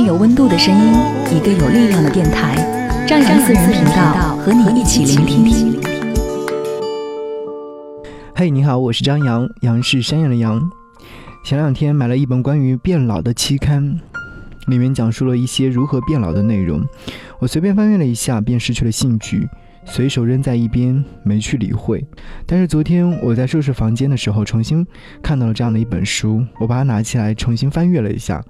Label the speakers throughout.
Speaker 1: 有温度的声音，一个有力量的电台，张扬私人频道和你一起聆听。
Speaker 2: 嘿，你好，我是张扬，杨是山羊的羊。前两天买了一本关于变老的期刊，里面讲述了一些如何变老的内容。我随便翻阅了一下，便失去了兴趣，随手扔在一边，没去理会。但是昨天我在收拾房间的时候，重新看到了这样的一本书，我把它拿起来重新翻阅了一下。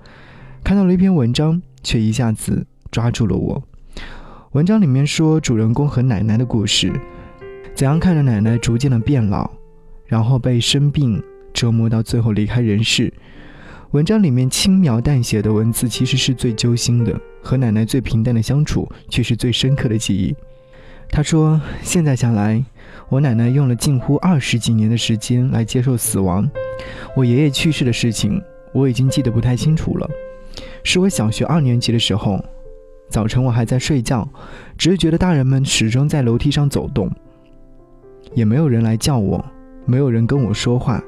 Speaker 2: 看到了一篇文章，却一下子抓住了我。文章里面说，主人公和奶奶的故事，怎样看着奶奶逐渐的变老，然后被生病折磨到最后离开人世。文章里面轻描淡写的文字，其实是最揪心的；和奶奶最平淡的相处，却是最深刻的记忆。他说：“现在想来，我奶奶用了近乎二十几年的时间来接受死亡。我爷爷去世的事情，我已经记得不太清楚了。”是我小学二年级的时候，早晨我还在睡觉，只是觉得大人们始终在楼梯上走动，也没有人来叫我，没有人跟我说话，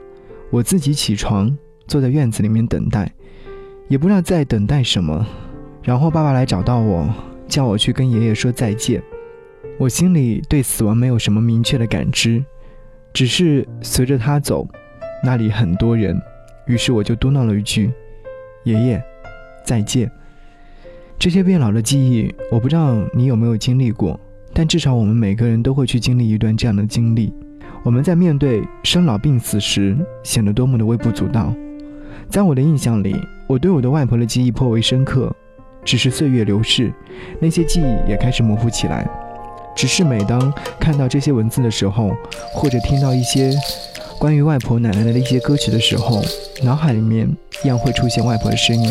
Speaker 2: 我自己起床，坐在院子里面等待，也不知道在等待什么。然后爸爸来找到我，叫我去跟爷爷说再见。我心里对死亡没有什么明确的感知，只是随着他走，那里很多人，于是我就嘟囔了一句：“爷爷。”再见。这些变老的记忆，我不知道你有没有经历过，但至少我们每个人都会去经历一段这样的经历。我们在面对生老病死时，显得多么的微不足道。在我的印象里，我对我的外婆的记忆颇为深刻。只是岁月流逝，那些记忆也开始模糊起来。只是每当看到这些文字的时候，或者听到一些关于外婆奶奶的一些歌曲的时候，脑海里面一样会出现外婆的身影。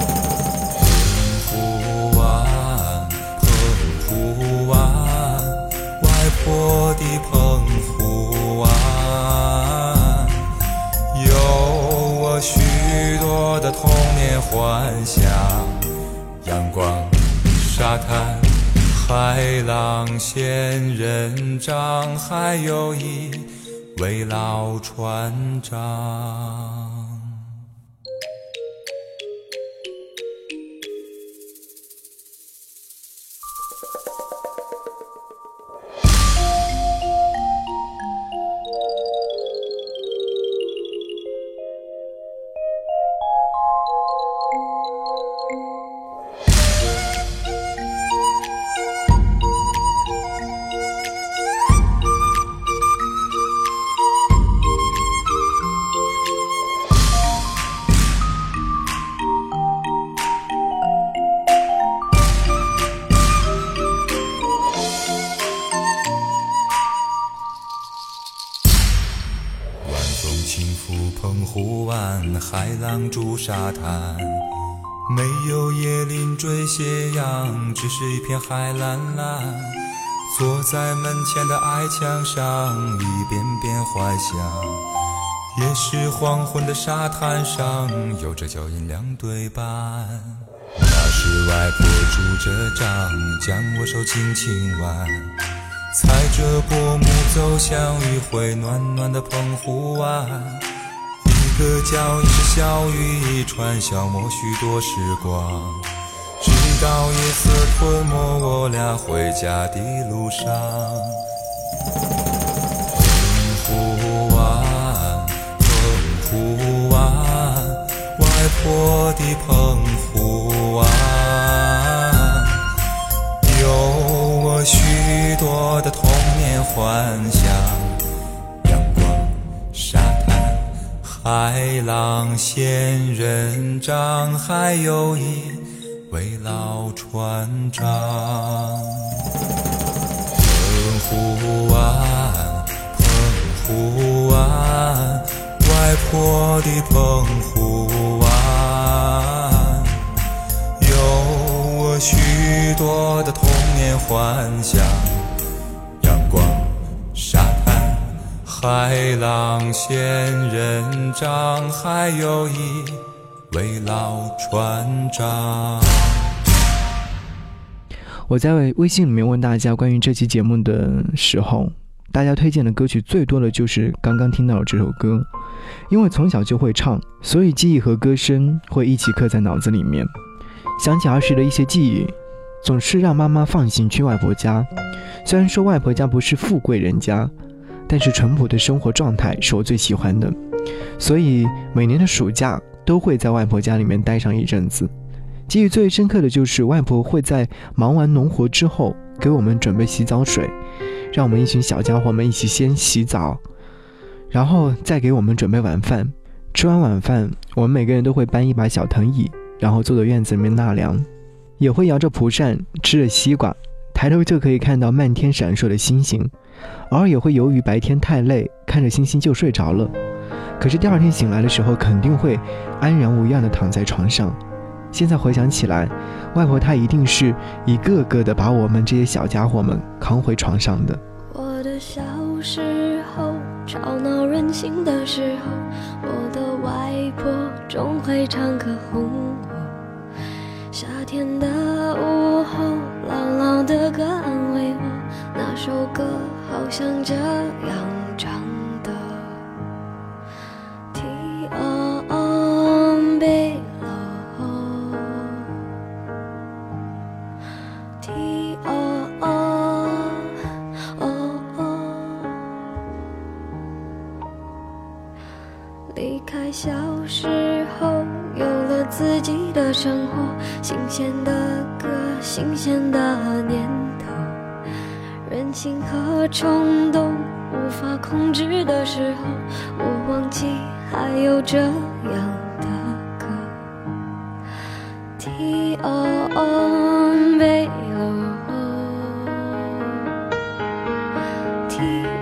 Speaker 3: 幻想，阳光、沙滩、海浪、仙人掌，还有一位老船长。沙滩，没有椰林缀斜阳，只是一片海蓝蓝。坐在门前的矮墙上，一遍遍怀想。也是黄昏的沙滩上，有着脚印两对半。那是外婆拄着杖，将我手轻轻挽。踩着薄暮走向余晖暖暖的澎湖湾。一个脚印是小雨一串，消磨许多时光。直到夜色吞没我俩回家的路上。澎湖湾，澎湖湾，外婆的澎湖湾，有我许多的童年幻想。海浪、仙人掌，还有一位老船长。澎湖湾，澎湖湾，外婆的澎湖湾，有我许多的童年幻想。海浪、仙人掌，还有一位老船长。
Speaker 2: 我在微信里面问大家关于这期节目的时候，大家推荐的歌曲最多的就是刚刚听到的这首歌，因为从小就会唱，所以记忆和歌声会一起刻在脑子里面。想起儿时的一些记忆，总是让妈妈放心去外婆家。虽然说外婆家不是富贵人家，但是淳朴的生活状态是我最喜欢的，所以每年的暑假都会在外婆家里面待上一阵子。记忆最深刻的就是外婆会在忙完农活之后给我们准备洗澡水，让我们一群小家伙们一起先洗澡，然后再给我们准备晚饭。吃完晚饭，我们每个人都会搬一把小藤椅，然后坐在院子里面纳凉，也会摇着蒲扇，吃着西瓜，抬头就可以看到漫天闪烁的星星。偶尔也会由于白天太累，看着星星就睡着了。可是第二天醒来的时候，肯定会安然无恙地躺在床上。现在回想起来，外婆她一定是一个个的把我们这些小家伙们扛回床上的。
Speaker 4: 我的小时候，吵闹任性的时候，我的外婆总会唱歌哄我。夏天的午后，朗朗的歌安慰我，那首歌好像这样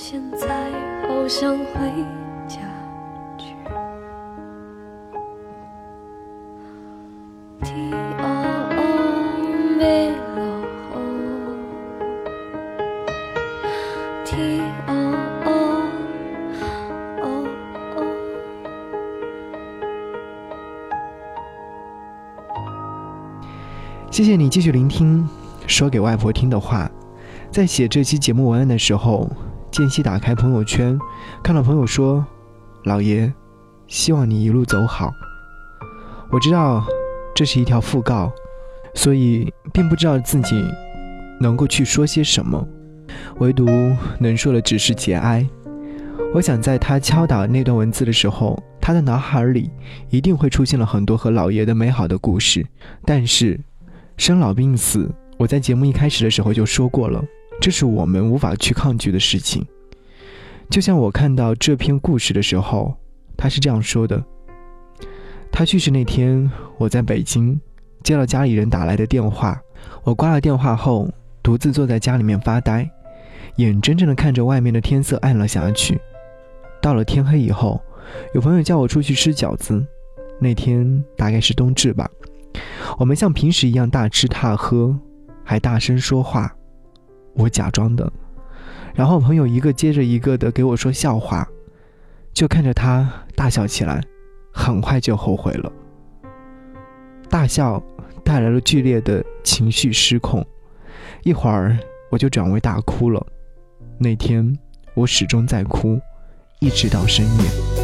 Speaker 4: 现在好想回家去。T O O V L O T O O O O
Speaker 2: 谢谢你继续聆听说给外婆听的话。在写这期节目文案的时候，间隙打开朋友圈，看到朋友说：“老爷，希望你一路走好。”我知道这是一条讣告，所以并不知道自己能够去说些什么，唯独能说的只是节哀。我想在他敲打那段文字的时候，他的脑海里一定会出现了很多和老爷的美好的故事，但是。生老病死，我在节目一开始的时候就说过了，这是我们无法去抗拒的事情。就像我看到这篇故事的时候，他是这样说的：他去世那天，我在北京接了家里人打来的电话，我挂了电话后，独自坐在家里面发呆，眼睁睁地看着外面的天色暗了下去。到了天黑以后，有朋友叫我出去吃饺子，那天大概是冬至吧。我们像平时一样大吃大喝，还大声说话，我假装的。然后朋友一个接着一个的给我说笑话，就看着他大笑起来，很快就后悔了。大笑带来了剧烈的情绪失控，一会儿我就转为大哭了。那天我始终在哭，一直到深夜。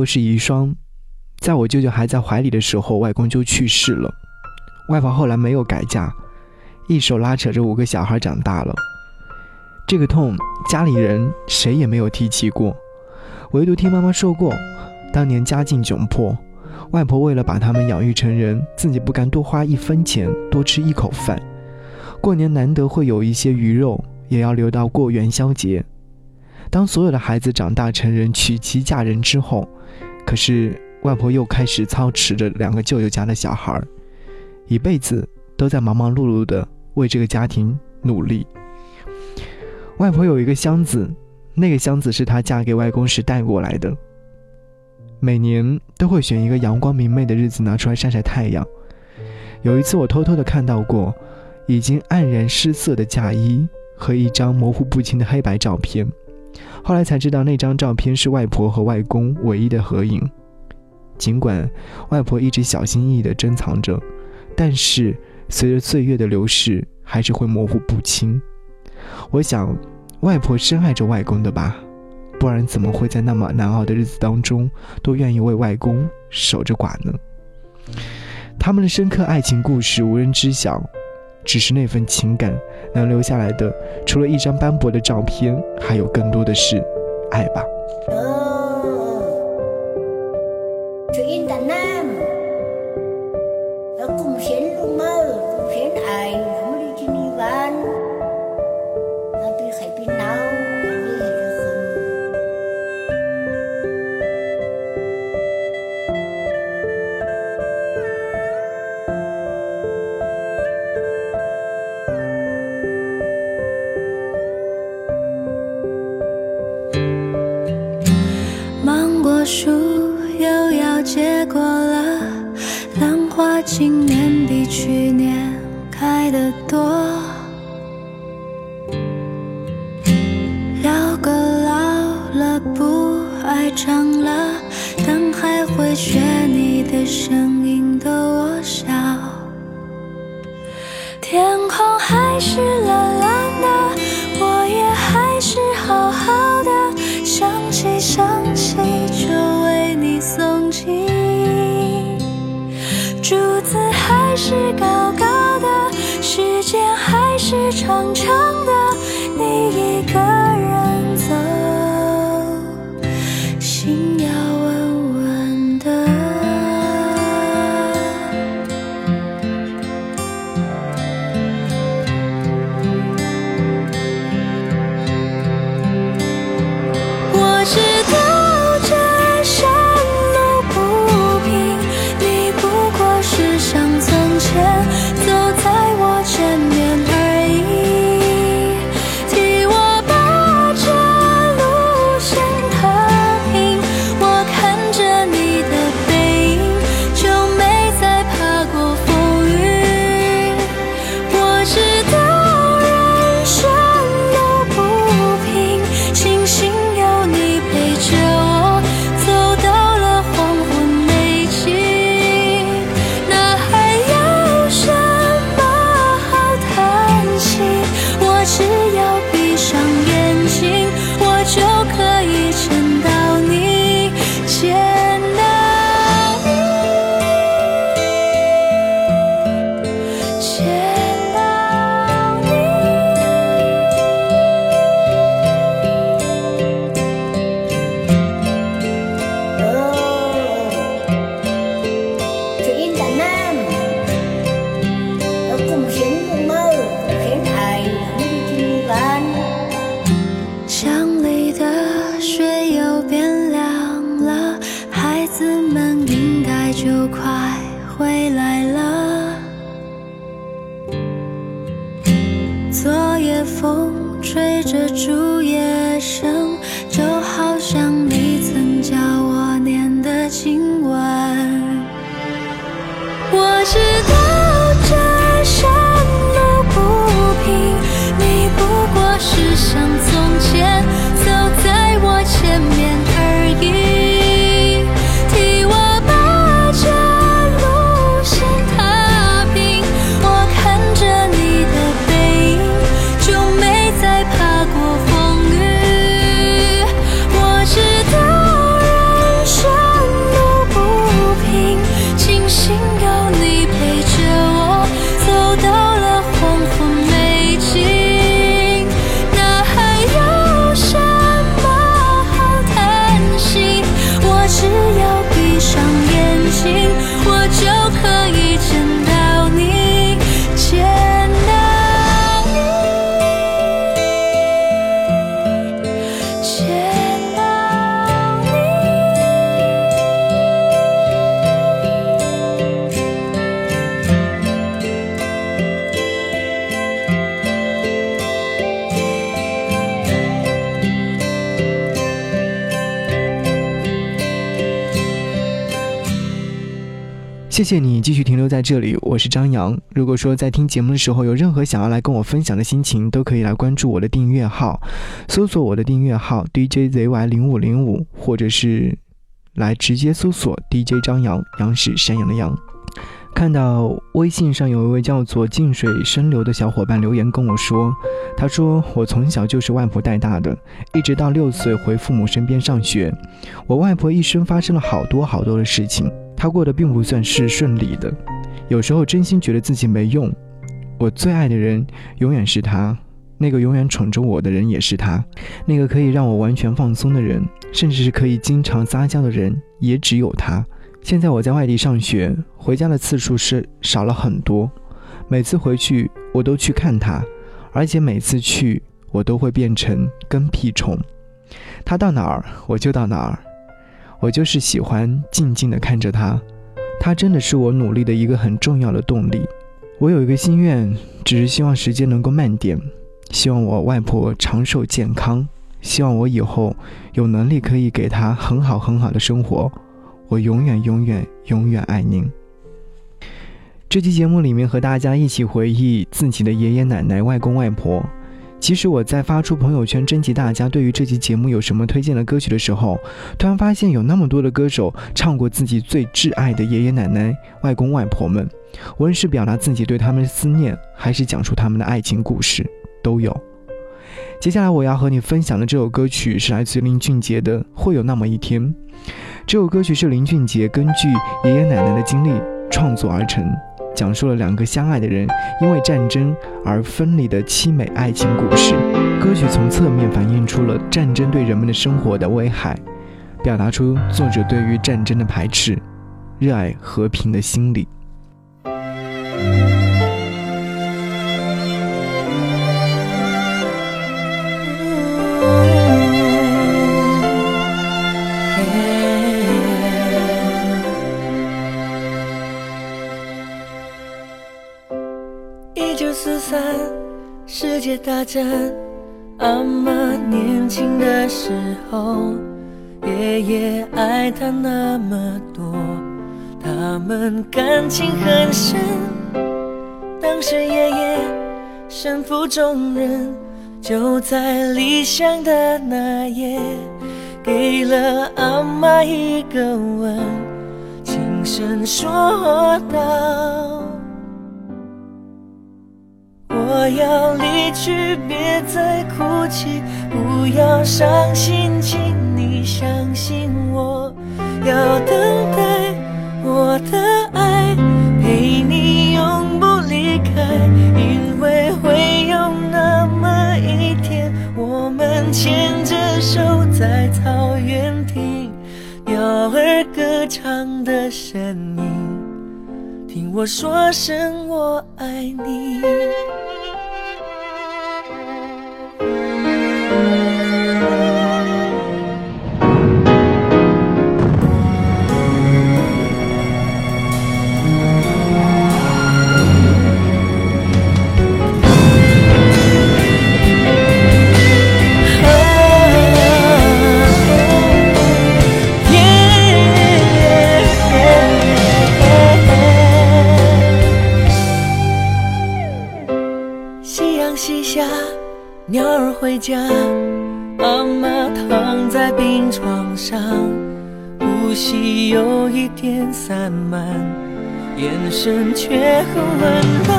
Speaker 2: 我是遗孀，在我舅舅还在怀里的时候，外公就去世了。外婆后来没有改嫁，一手拉扯着五个小孩长大了。这个痛，家里人谁也没有提起过，唯独听妈妈说过，当年家境窘迫，外婆为了把他们养育成人，自己不敢多花一分钱，多吃一口饭。过年难得会有一些鱼肉，也要留到过元宵节。当所有的孩子长大成人，娶妻嫁人之后，可是外婆又开始操持着两个舅舅家的小孩儿，一辈子都在忙忙碌碌的为这个家庭努力。外婆有一个箱子，那个箱子是她嫁给外公时带过来的。每年都会选一个阳光明媚的日子拿出来晒晒太阳。有一次我偷偷的看到过，已经黯然失色的嫁衣和一张模糊不清的黑白照片。后来才知道，那张照片是外婆和外公唯一的合影。尽管外婆一直小心翼翼地珍藏着，但是随着岁月的流逝，还是会模糊不清。我想，外婆深爱着外公的吧，不然怎么会在那么难熬的日子当中，都愿意为外公守着寡呢？他们的深刻爱情故事无人知晓。只是那份情感能留下来的，除了一张斑驳的照片，还有更多的是爱吧。
Speaker 5: 想起想起就为你诵经，竹子还是高高的，时间还是长长的，今晚。我知道
Speaker 2: 谢谢你继续停留在这里，我是张扬。如果说在听节目的时候有任何想要来跟我分享的心情，都可以来关注我的订阅号，搜索我的订阅号 DJZY 零五零五，或者是来直接搜索 DJ 张扬，杨是山羊的羊。看到微信上有一位叫做“静水深流”的小伙伴留言跟我说，他说我从小就是外婆带大的，一直到六岁回父母身边上学。我外婆一生发生了好多好多的事情，他过得并不算是顺利的，有时候真心觉得自己没用。我最爱的人永远是他，那个永远宠着我的人也是他，那个可以让我完全放松的人，甚至是可以经常撒娇的人，也只有他。现在我在外地上学，回家的次数是少了很多。每次回去，我都去看他，而且每次去，我都会变成跟屁虫。他到哪儿，我就到哪儿。我就是喜欢静静地看着他。他真的是我努力的一个很重要的动力。我有一个心愿，只是希望时间能够慢点，希望我外婆长寿健康，希望我以后有能力可以给她很好很好的生活。我永远永远永远爱您。这期节目里面和大家一起回忆自己的爷爷奶奶、外公外婆。其实我在发出朋友圈征集大家对于这期节目有什么推荐的歌曲的时候，突然发现有那么多的歌手唱过自己最挚爱的爷爷奶奶、外公外婆们，无论是表达自己对他们的思念，还是讲述他们的爱情故事，都有。接下来我要和你分享的这首歌曲是来自林俊杰的《会有那么一天》。这首歌曲是林俊杰根据爷爷奶奶的经历创作而成，讲述了两个相爱的人因为战争而分离的凄美爱情故事。歌曲从侧面反映出了战争对人们的生活的危害，表达出作者对于战争的排斥、热爱和平的心理。
Speaker 6: 大战，阿妈年轻的时候，爷爷爱她那么多，他们感情很深。当时爷爷身负重任，就在离乡的那夜，给了阿妈一个吻，轻声说道。我要离去，别再哭泣，不要伤心，请你相信我。要等待我的爱，陪你永不离开，因为会有那么一天，我们牵着手在草原听鸟儿歌唱的声音，听我说声我爱你。回家，阿妈躺在病床上，呼吸有一点散漫，眼神却很温柔。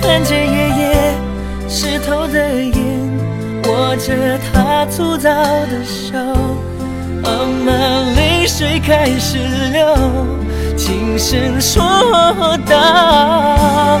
Speaker 6: 看着爷爷湿透的眼，握着他粗糙的手，阿妈泪水开始流，轻声说道。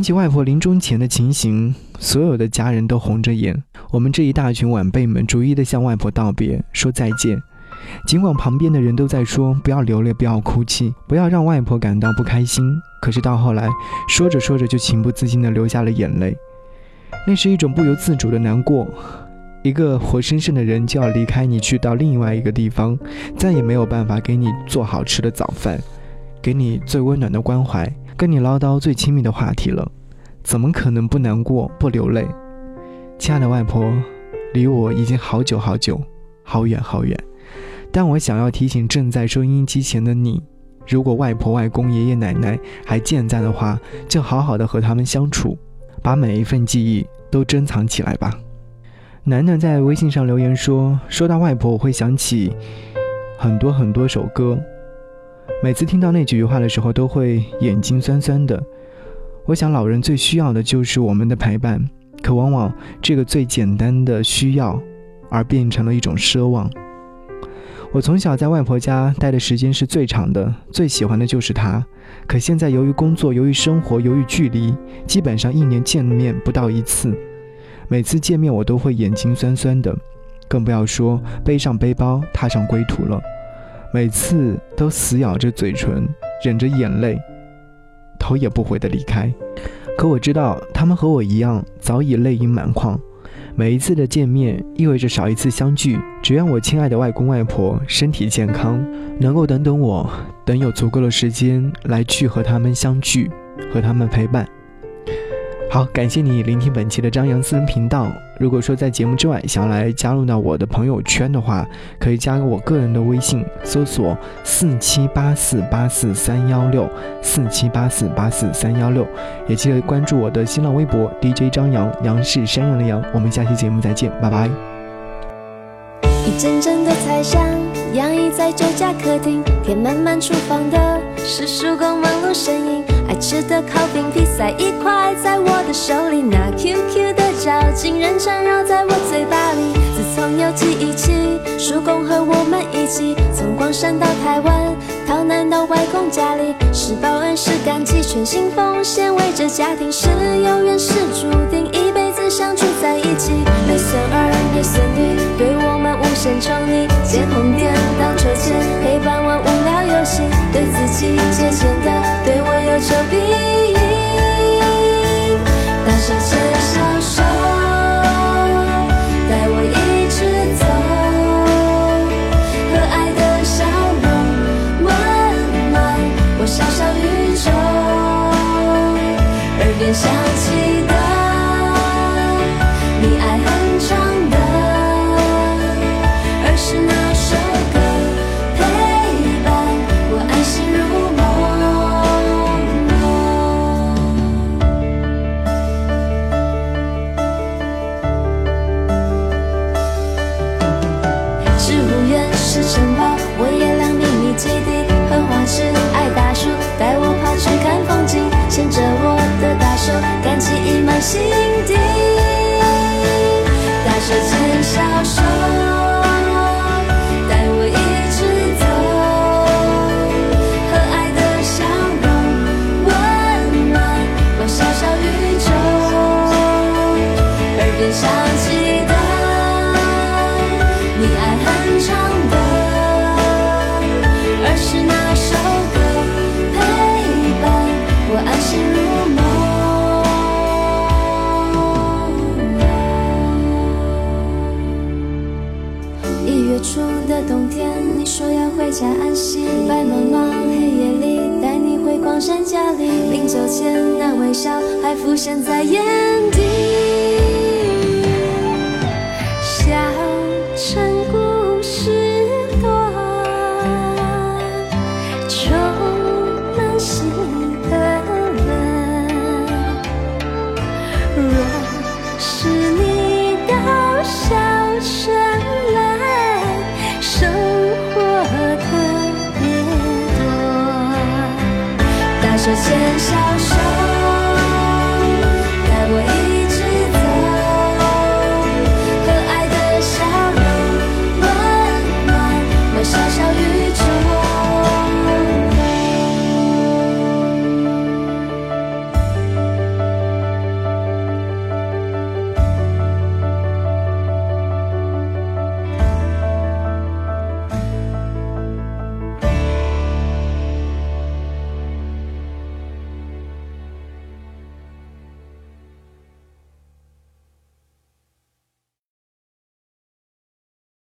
Speaker 2: 想起外婆临终前的情形，所有的家人都红着眼。我们这一大群晚辈们逐一的向外婆道别，说再见。尽管旁边的人都在说不要流泪，不要哭泣，不要让外婆感到不开心，可是到后来，说着说着就情不自禁的流下了眼泪。那是一种不由自主的难过。一个活生生的人就要离开你，去到另外一个地方，再也没有办法给你做好吃的早饭，给你最温暖的关怀，跟你唠叨最亲密的话题了，怎么可能不难过、不流泪？亲爱的外婆，离我已经好久好久，好远好远。但我想要提醒正在收音机前的你，如果外婆、外公、爷爷奶奶还健在的话，就好好的和他们相处，把每一份记忆都珍藏起来吧。楠楠在微信上留言说：“说到外婆，我会想起很多很多首歌，每次听到那几句话的时候，都会眼睛酸酸的。我想，老人最需要的就是我们的陪伴，可往往这个最简单的需要，而变成了一种奢望。我从小在外婆家待的时间是最长的，最喜欢的就是她。可现在由于工作，由于生活，由于距离，基本上一年见面不到一次。每次见面，我都会眼睛酸酸的，更不要说背上背包踏上归途了。每次都死咬着嘴唇，忍着眼泪，头也不回的离开。可我知道，他们和我一样，早已泪盈满眶。每一次的见面，意味着少一次相聚。只愿我亲爱的外公外婆身体健康，能够等等我，等有足够的时间来去和他们相聚，和他们陪伴。好，感谢你聆听本期的张扬私人频道。如果说在节目之外想要来加入到我的朋友圈的话，可以加我个人的微信，搜索四七八四八四三幺六四七八四八四三幺六，也记得关注我的新浪微博 DJ 张扬，杨是山羊的羊。我们下期节目再见，拜拜。
Speaker 7: 一阵阵的彩香洋溢在酒家客厅，填满满厨房的是叔公忙碌身影。爱吃的烤饼皮塞一块在我的手里，那 QQ 的嚼劲仍缠绕在我嘴巴里。自从有记忆起，叔公和我们一起从广山到台湾，逃难到外公家里，是报恩是感激，全心奉献为这家庭，是有缘是注定，一辈相处在一起。没孙儿没孙女，对我们无限宠溺，捡红点当筹钱，陪伴我无聊游戏，对自己借钱的，对我有求必应。大手牵小手，带我一直走，和爱的笑容温暖我小小宇宙。耳边响安
Speaker 5: 息，白茫茫黑夜里带你回光山家里，临走前那微笑还浮现在眼底。